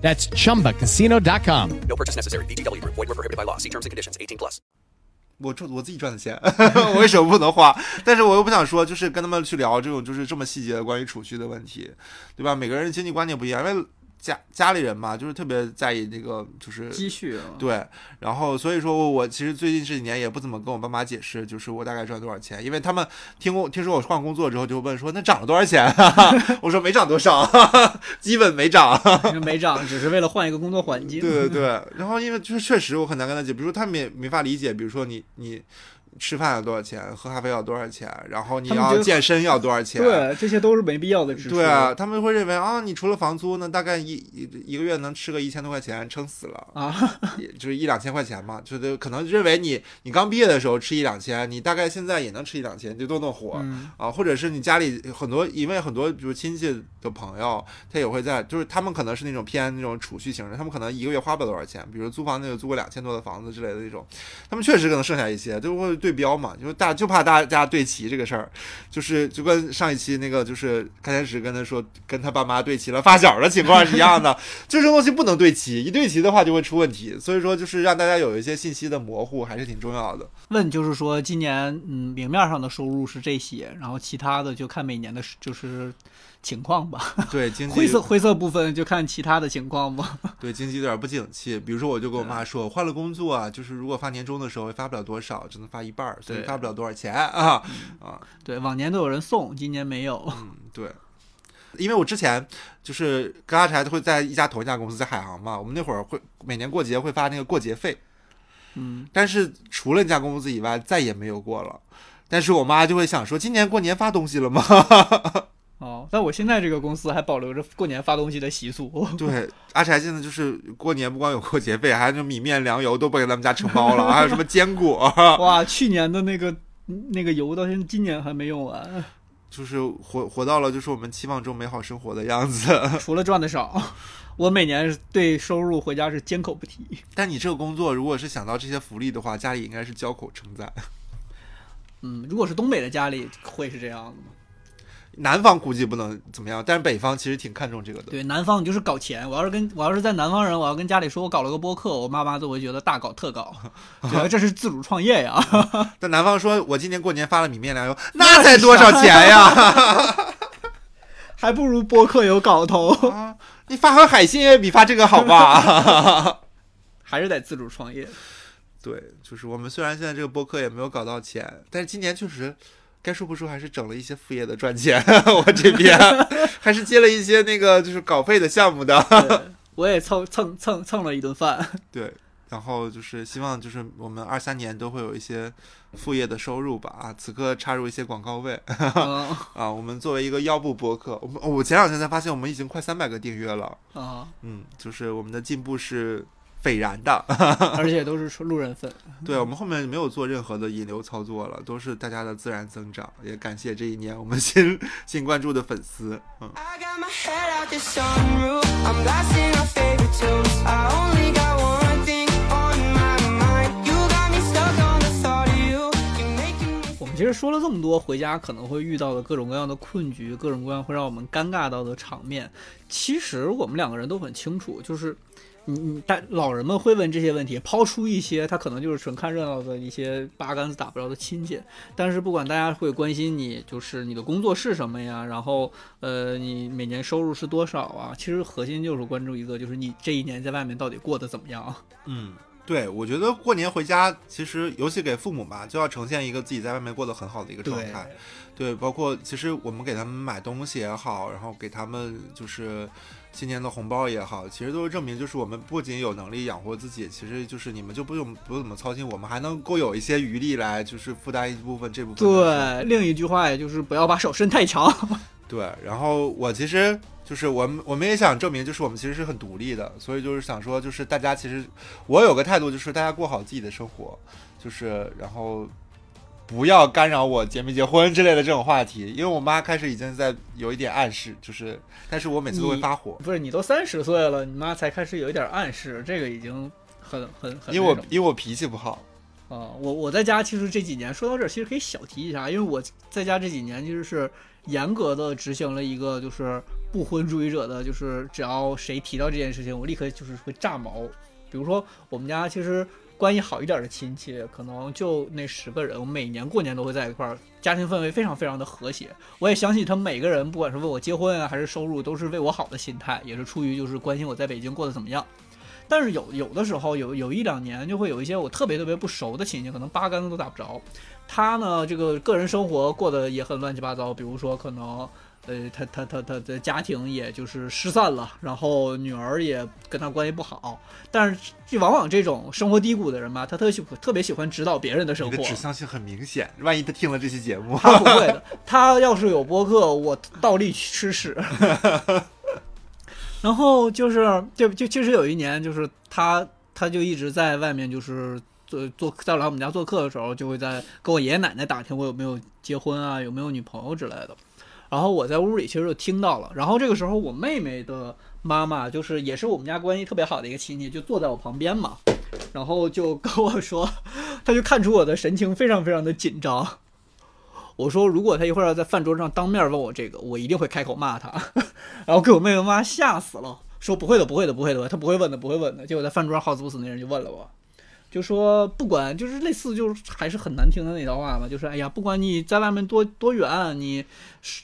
That's chumbacasino.com. No purchase necessary. BGW. Group. Void were prohibited by law. See terms and conditions. 18 plus. 我赚我自己赚的钱，我为什么不能花？但是我又不想说，就是跟他们去聊这种就是这么细节的关于储蓄的问题，对吧？每个人经济观念不一样，因为家家里人嘛，就是特别在意那个就是积蓄啊对，然后所以说我其实最近这几年也不怎么跟我爸妈解释，就是我大概赚多少钱，因为他们听过听说我换工作之后就问说那涨了多少钱、[LAUGHS] 我说没涨多少，[LAUGHS] 基本没涨。[LAUGHS] 没涨，只是为了换一个工作环境。对对对，然后因为就是确实我很难跟他解，比如说他们也没法理解，比如说你你吃饭要多少钱，喝咖啡要多少钱，然后你要健身要多少钱，对，这些都是没必要的支出。对啊，他们会认为啊，你除了房租呢，大概一一一个月能吃个一千多块钱，撑死了。啊，也就是一两千块钱嘛，就是可能认为你你刚毕业的时候吃一两千，你大概现在也能吃一两千，就都能活、嗯。啊，或者是你家里很多，因为很多比如亲戚的朋友，他也会在，就是他们可能是那种偏那种储蓄型的，他们可能一个月花不了多少钱，比如租房那就租个两千多的房子之类的那种，他们确实可能剩下一些，就会对标嘛，就是大就怕大家对齐这个事儿，就是就跟上一期那个就是开天石跟他说跟他爸妈对齐了发小的情况是一样的，[LAUGHS] 就这东西不能对齐，一对齐的话就会出问题，所以说就是让大家有一些信息的模糊还是挺重要的。问就是说，今年嗯明面上的收入是这些，然后其他的就看每年的就是情况吧。对经济灰色灰色部分就看其他的情况吧。对经济有点不景气，比如说我就跟我妈说，我换了工作啊，就是如果发年终的时候也发不了多少，只能发一半儿，所以发不了多少钱啊啊。对，往年都有人送，今年没有。嗯，对。因为我之前就是跟阿柴会在一家同一家公司，在海航嘛，我们那会儿会每年过节会发那个过节费，嗯，但是除了那家公司以外，再也没有过了。但是我妈就会想说，今年过年发东西了吗？哦，但我现在这个公司还保留着过年发东西的习俗。对，阿柴现在就是过年不光有过节费，还有那米面粮油都不给他们家承包了，[LAUGHS] 还有什么坚果，[LAUGHS] 哇，去年的那个那个油到现在今年还没用完，就是活活到了就是我们期望中美好生活的样子。[LAUGHS] 除了赚的少，我每年对收入回家是缄口不提。但你这个工作如果是想到这些福利的话，家里应该是交口称赞。嗯，如果是东北的家里会是这样的吗？南方估计不能怎么样，但是北方其实挺看重这个的。对，南方你就是搞钱。我要是跟我要是在南方人，我要跟家里说我搞了个播客，我妈妈都会觉得大搞特搞，[LAUGHS] 觉得这是自主创业呀。[LAUGHS] 但南方说我今年过年发了米面粮油，[LAUGHS] 那才多少钱呀？还不如播客有搞头。啊你发盒海鲜也比发这个好吧？还是得自主创业。对，就是我们虽然现在这个播客也没有搞到钱，但是今年确实该说不说还是整了一些副业的赚钱。[LAUGHS] 我这边 [LAUGHS] 还是接了一些那个就是稿费的项目的。[LAUGHS] 我也蹭蹭蹭蹭了一顿饭。对，然后就是希望就是我们二三年都会有一些副业的收入吧。啊，此刻插入一些广告位。嗯啊，我们作为一个腰部博客，我们我前两天才发现我们已经快三百个订阅了。啊，嗯，就是我们的进步是斐然的，而且都是路人粉。对我们后面没有做任何的引流操作了，都是大家的自然增长。也感谢这一年我们新新关注的粉丝。嗯，I got my head out the sunroof. I'm blasting our favorite tunes. I only got one thing on my mind. You got me stuck on the thought of you. You're making me 我们其实说了这么多，回家可能会遇到的各种各样的困局，各种各样会让我们尴尬到的场面。其实我们两个人都很清楚，就是你你大老人们会问这些问题，抛出一些他可能就是纯看热闹的一些八竿子打不着的亲戚。但是不管大家会关心你，就是你的工作是什么呀，然后呃你每年收入是多少啊？其实核心就是关注一个，就是你这一年在外面到底过得怎么样。[LAUGHS] 嗯，对，我觉得过年回家，其实尤其给父母吧，就要呈现一个自己在外面过得很好的一个状态。对，包括其实我们给他们买东西也好，然后给他们就是新年的红包也好，其实都是证明，就是我们不仅有能力养活自己，其实就是你们就不用不怎么操心，我们还能够有一些余力来就是负担一部分这部分。对，另一句话也就是不要把手伸太长。[LAUGHS] 对，然后我其实就是我们我们也想证明，就是我们其实是很独立的，所以就是想说，就是大家其实我有个态度，就是大家过好自己的生活，就是然后不要干扰我结没结婚之类的这种话题，因为我妈开始已经在有一点暗示，就是但是我每次都会发火，不是你都三十岁了，你妈才开始有一点暗示，这个已经很很很因为我因为我脾气不好。啊、我我在家其实这几年说到这儿，其实可以小提一下，因为我在家这几年其实是严格的执行了一个就是不婚主义者的，就是只要谁提到这件事情，我立刻就是会炸毛。比如说我们家其实关系好一点的亲戚，可能就那十个人，我每年过年都会在一块儿，家庭氛围非常非常的和谐。我也相信他每个人，不管是为我结婚啊，还是收入，都是为我好的心态，也是出于就是关心我在北京过得怎么样。但是有有的时候有有一两年就会有一些我特别特别不熟的亲戚，可能八竿子都打不着。他呢，这个个人生活过得也很乱七八糟，比如说可能。呃，他他他他的家庭也就是失散了，然后女儿也跟他关系不好，但是就往往这种生活低谷的人吧，他特喜特别喜欢指导别人的生活。的指向性很明显，万一他听了这期节目，他不会的，他要是有播客，我倒立去吃屎。[LAUGHS] 然后就是，就就其实有一年，就是他他就一直在外面，就是做做在来我们家做客的时候，就会在跟我爷爷奶奶打听我有没有结婚啊，有没有女朋友之类的。然后我在屋里其实就听到了，然后这个时候我妹妹的妈妈就是也是我们家关系特别好的一个亲戚，就坐在我旁边嘛，然后就跟我说，她就看出我的神情非常非常的紧张。[LAUGHS] 我说如果她一会儿要在饭桌上当面问我这个，我一定会开口骂她，然后给我妹妹妈吓死了，说不会的不会的不会的，她不会问的不会问的。结果在饭桌上好死不死那人就问了我。就说不管就是类似就是还是很难听的那套话嘛，就是哎呀，不管你在外面多多远，你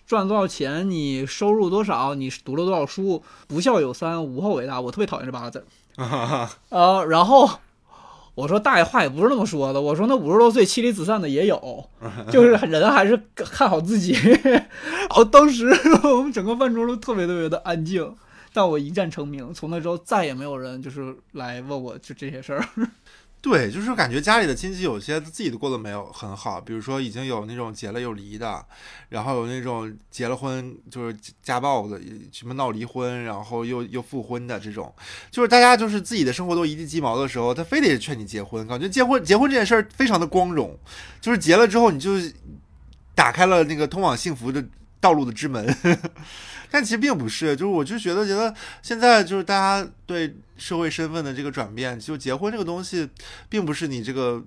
赚多少钱，你收入多少，你读了多少书，不孝有三，无后为大。我特别讨厌这八个字儿。[LAUGHS] 呃，然后我说大爷话也不是那么说的，我说那五十多岁妻离子散的也有，[LAUGHS] 就是人还是看好自己。然 [LAUGHS] 后当时我们整个饭桌都特别特别的安静，但我一战成名，从那之后再也没有人就是来问我就这些事儿。对，就是感觉家里的亲戚有些自己都过得没有很好，比如说已经有那种结了又离的，然后有那种结了婚就是家暴的，什么闹离婚，然后又又复婚的这种，就是大家就是自己的生活都一地鸡毛的时候，他非得劝你结婚，感觉结婚结婚这件事儿非常的光荣，就是结了之后你就打开了那个通往幸福的道路的之门。[LAUGHS] 但其实并不是，就是我就觉得觉得现在就是大家对社会身份的这个转变，就结婚这个东西，并不是你这个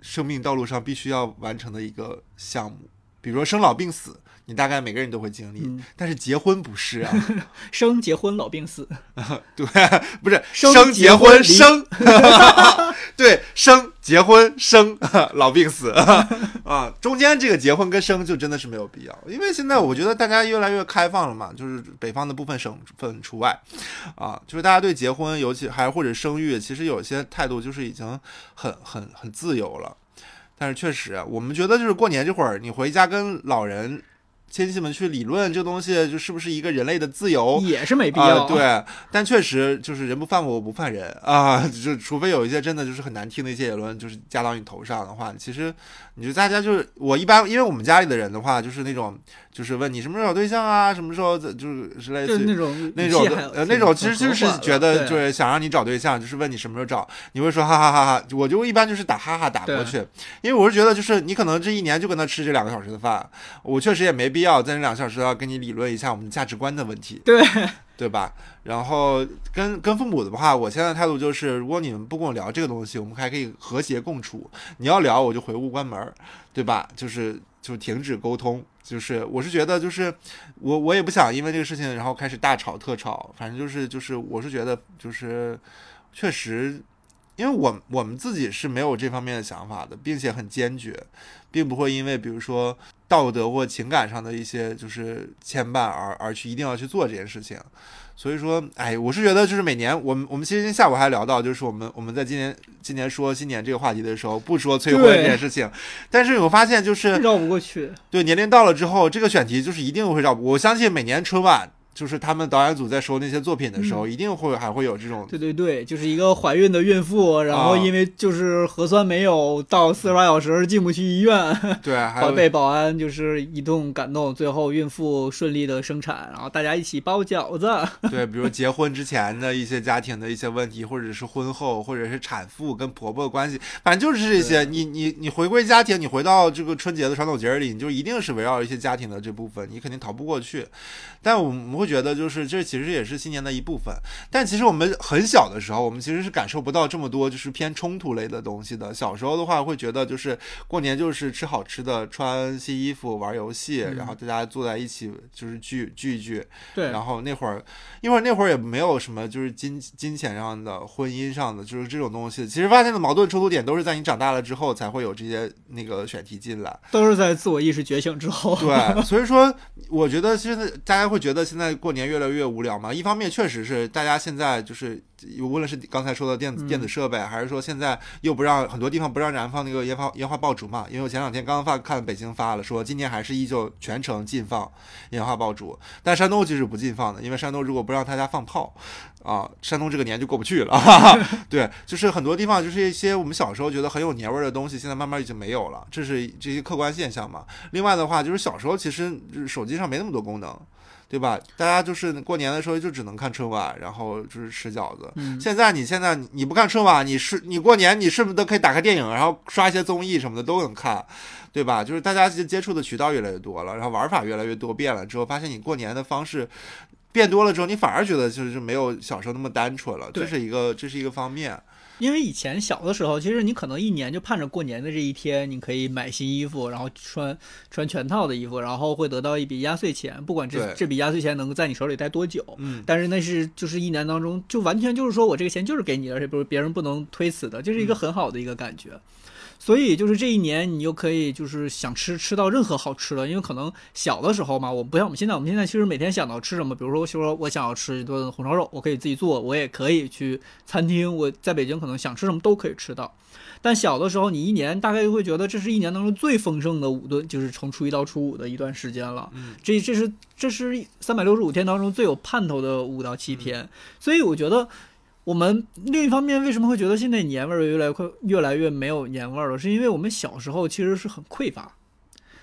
生命道路上必须要完成的一个项目。比如说生老病死，你大概每个人都会经历，嗯但是结婚不是啊。[LAUGHS] 生结婚老病死，[LAUGHS] 对，不是 [LAUGHS] 生生结婚生，对，生结婚生老病死啊，中间这个结婚跟生就真的是没有必要，因为现在我觉得大家越来越开放了嘛，就是北方的部分省份除外啊，就是大家对结婚，尤其还或者生育，其实有些态度就是已经很很很自由了。但是确实，我们觉得就是过年这会儿，你回家跟老人。亲戚们去理论这个东西，就是不是一个人类的自由，也是没必要啊。对，但确实就是人不犯我，我不犯人啊。就除非有一些真的就是很难听的一些言论，就是加到你头上的话，其实你就大家就是我一般，因为我们家里的人的话，就是那种就是问你什么时候找对象啊，什么时候就是是类似就是那种那种那种其实就是觉得就是想让你找对象，就是问你什么时候找，你会说哈哈哈哈，我就一般就是打哈哈打过去，因为我是觉得就是你可能这一年就跟他吃这两个小时的饭，我确实也没必要在这两个小时要跟你理论一下我们价值观的问题。对对吧？然后跟跟父母的话，我现在态度就是，如果你们不跟我聊这个东西，我们还可以和谐共处。你要聊，我就回屋关门，对吧？就是就停止沟通。就是我是觉得，就是我我也不想因为这个事情然后开始大吵特吵。反正就是就是我是觉得就是确实。因为我我们自己是没有这方面的想法的，并且很坚决，并不会因为比如说道德或情感上的一些就是牵绊而而去一定要去做这件事情。所以说，哎，我是觉得就是每年我们我们其实今天下午还聊到，就是我们我们在今年今年说新年这个话题的时候，不说催婚这件事情，但是我发现就是绕不过去。对，年龄到了之后，这个选题就是一定会绕不。我相信每年春晚，就是他们导演组在收那些作品的时候，嗯一定会还会有这种对对对，就是一个怀孕的孕妇，然后啊因为就是核酸没有到四十八小时进不去医院，[LAUGHS] 对，还有被保安就是一通感动，最后孕妇顺利的生产，然后大家一起包饺子。[LAUGHS] 对，比如结婚之前的一些家庭的一些问题，或者是婚后，或者是产妇跟婆婆的关系，反正就是这些。你你你回归家庭，你回到这个春节的传统节日里，你就一定是围绕一些家庭的这部分，你肯定逃不过去。但我们会会觉得就是这其实也是新年的一部分。但其实我们很小的时候，我们其实是感受不到这么多就是偏冲突类的东西的。小时候的话，会觉得就是过年就是吃好吃的，穿新衣服，玩游戏，嗯然后大家坐在一起就是聚聚一聚。对然后那会儿，因为那会儿也没有什么就是金金钱上的、婚姻上的，就是这种东西。其实发现的矛盾冲突点都是在你长大了之后才会有这些那个选题进来。都是在自我意识觉醒之后。对，所以说我觉得现在大家会觉得现在过年越来越无聊嘛。一方面确实是大家现在就是无论是刚才说的电子嗯电子设备，还是说现在又不让很多地方不让燃放那个烟花烟花爆竹嘛。因为我前两天刚刚发看北京发了，说今年还是依旧全程禁放烟花爆竹，但山东其实不禁放的，因为山东如果不让大家放炮。啊，山东这个年就过不去了。[LAUGHS] 对，就是很多地方就是一些我们小时候觉得很有年味儿的东西，现在慢慢已经没有了，这是这些客观现象嘛。另外的话，就是小时候其实手机上没那么多功能，对吧？大家就是过年的时候就只能看春晚，然后就是吃饺子。嗯现在你现在你你不看春晚，你是你过年你是不是都可以打开电影，然后刷一些综艺什么的都能看，对吧？就是大家接接触的渠道越来越多了，然后玩法越来越多变了之后，发现你过年的方式。变多了之后，你反而觉得就是没有小时候那么单纯了，这是一个这是一个方面。因为以前小的时候，其实你可能一年就盼着过年的这一天，你可以买新衣服，然后穿穿全套的衣服，然后会得到一笔压岁钱，不管这这笔压岁钱能够在你手里待多久。嗯但是那是就是一年当中，就完全就是说我这个钱就是给你的，而且不是别人不能推辞的，就是一个很好的一个感觉。所以就是这一年，你又可以就是想吃吃到任何好吃的，因为可能小的时候嘛，我不像我们现在，我们现在其实每天想到吃什么，比如说说我想要吃一顿红烧肉，我可以自己做，我也可以去餐厅，我在北京可能想吃什么都可以吃到。但小的时候，你一年大概就会觉得这是一年当中最丰盛的五顿，就是从初一到初五的一段时间了。嗯这这是这是三百六十五天当中最有盼头的五到七嗯天，所以我觉得我们另一方面为什么会觉得现在年味儿越来越快，越来越没有年味儿了，是因为我们小时候其实是很匮乏。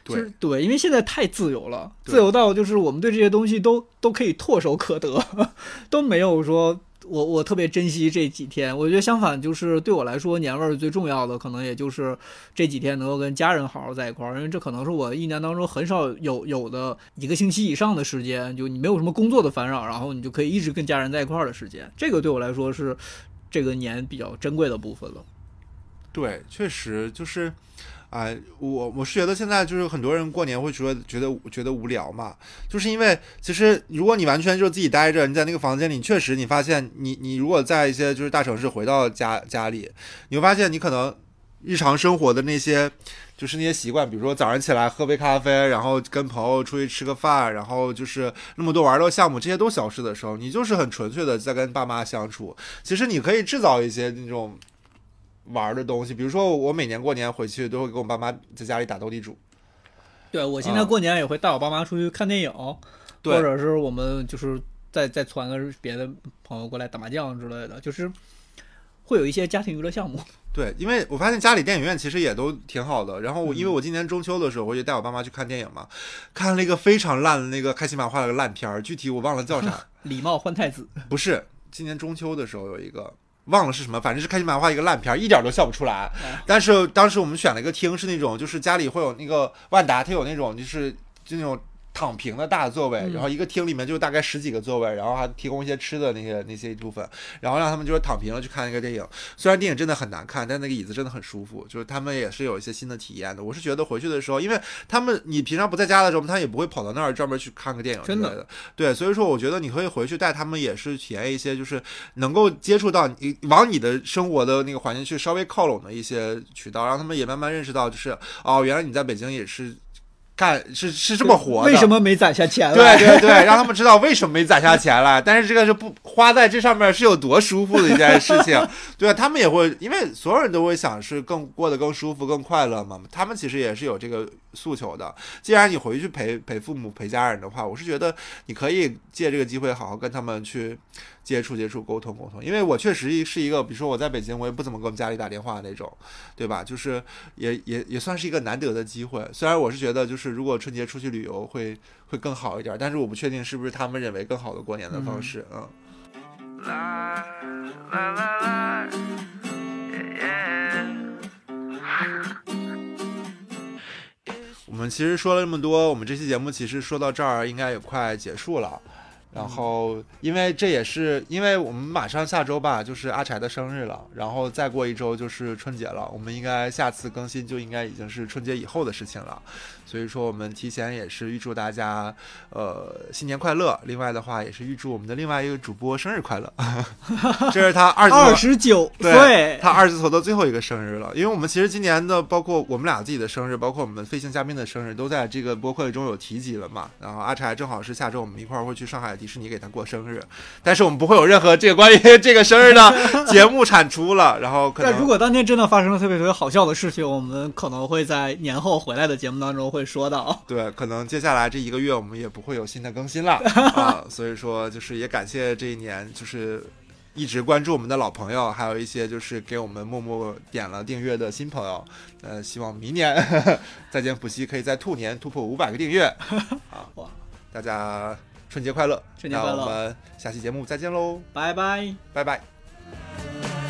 对就是对，因为现在太自由了，自由到就是我们对这些东西都都可以唾手可得，[LAUGHS] 都没有说我我特别珍惜这几天。我觉得相反，就是对我来说，年味儿最重要的可能也就是这几天能够跟家人好好在一块儿，因为这可能是我一年当中很少有有的一个星期以上的时间，就你没有什么工作的烦扰，然后你就可以一直跟家人在一块儿的时间。这个对我来说是这个年比较珍贵的部分了。对，确实就是，哎、我我是觉得现在就是很多人过年会觉得觉得觉得无聊嘛，就是因为其实如果你完全就自己待着，你在那个房间里，确实你发现你你如果在一些就是大城市回到家家里，你会发现你可能日常生活的那些。就是那些习惯，比如说早上起来喝杯咖啡，然后跟朋友出去吃个饭，然后就是那么多玩乐项目，这些都消失的时候，你就是很纯粹的在跟爸妈相处。其实你可以制造一些那种玩的东西，比如说我每年过年回去都会跟我爸妈在家里打斗地主。对我现在过年也会带我爸妈出去看电影，对或者是我们就是再再传个别的朋友过来打麻将之类的，就是会有一些家庭娱乐项目。对，因为我发现家里电影院其实也都挺好的。然后我因为我今年中秋的时候，我就带我爸妈去看电影嘛，看了一个非常烂的那个开心麻花的个烂片儿，具体我忘了叫啥。[LAUGHS] 礼貌换太子，不是，今年中秋的时候有一个。忘了是什么，反正是开心麻花一个烂片儿，一点儿都笑不出来。但是当时我们选了一个厅，是那种就是家里会有那个万达，它有那种就是就那种躺平的大座位，嗯然后一个厅里面就大概十几个座位，然后还提供一些吃的那些那些部分，然后让他们就是躺平了去看一个电影。虽然电影真的很难看，但那个椅子真的很舒服，就是他们也是有一些新的体验的。我是觉得回去的时候，因为他们你平常不在家的时候，他也不会跑到那儿专门去看个电影之类真的的。对，所以说我觉得你可以回去带他们，也是体验一些就是能够接触到你往你的生活的那个环境去稍微靠拢的一些渠道，让他们也慢慢认识到，就是哦，原来你在北京也是干是是这么活的。为什么没攒下钱对来？对对，让他们知道为什么没攒下钱来，但是这个是不花在这上面是有多舒服的一件事情，对啊，他们也会，因为所有人都会想是更过得更舒服、更快乐嘛，他们其实也是有这个诉求的。既然你回去陪陪父母、陪家人的话，我是觉得你可以借这个机会好好跟他们去接触、接触、沟通、沟通，因为我确实是一个，比如说我在北京，我也不怎么跟我们家里打电话那种，对吧？就是也也也算是一个难得的机会。虽然我是觉得，就是如果春节出去旅游会会更好一点，但是我不确定是不是他们认为更好的过年的方式。嗯我们其实说了这么多，我们这期节目其实说到这儿应该也快结束了。然后，因为这也是因为我们马上下周吧，就是阿柴的生日了，然后再过一周就是春节了，我们应该下次更新就应该已经是春节以后的事情了，所以说我们提前也是预祝大家呃新年快乐，另外的话也是预祝我们的另外一个主播生日快乐，[LAUGHS] 这是他二十九对岁，他二字头的最后一个生日了，因为我们其实今年的包括我们俩自己的生日，包括我们飞行嘉宾的生日，都在这个播客中有提及了嘛。然后阿柴正好是下周我们一块儿会去上海迪士尼给他过生日，但是我们不会有任何这个关于 [LAUGHS] 这个生日的 [LAUGHS] 节目产出了。然后可能但如果当天真的发生了特别特别好笑的事情，我们可能会在年后回来的节目当中会说到。[LAUGHS] 对，可能接下来这一个月我们也不会有新的更新了 [LAUGHS] 啊，所以说就是也感谢这一年就是一直关注我们的老朋友，还有一些就是给我们默默点了订阅的新朋友。呃，希望明年 [LAUGHS] 再见普西可以在兔年突破五百个订阅大家春节快乐！春节快乐那我们下期节目再见喽，拜拜，拜拜。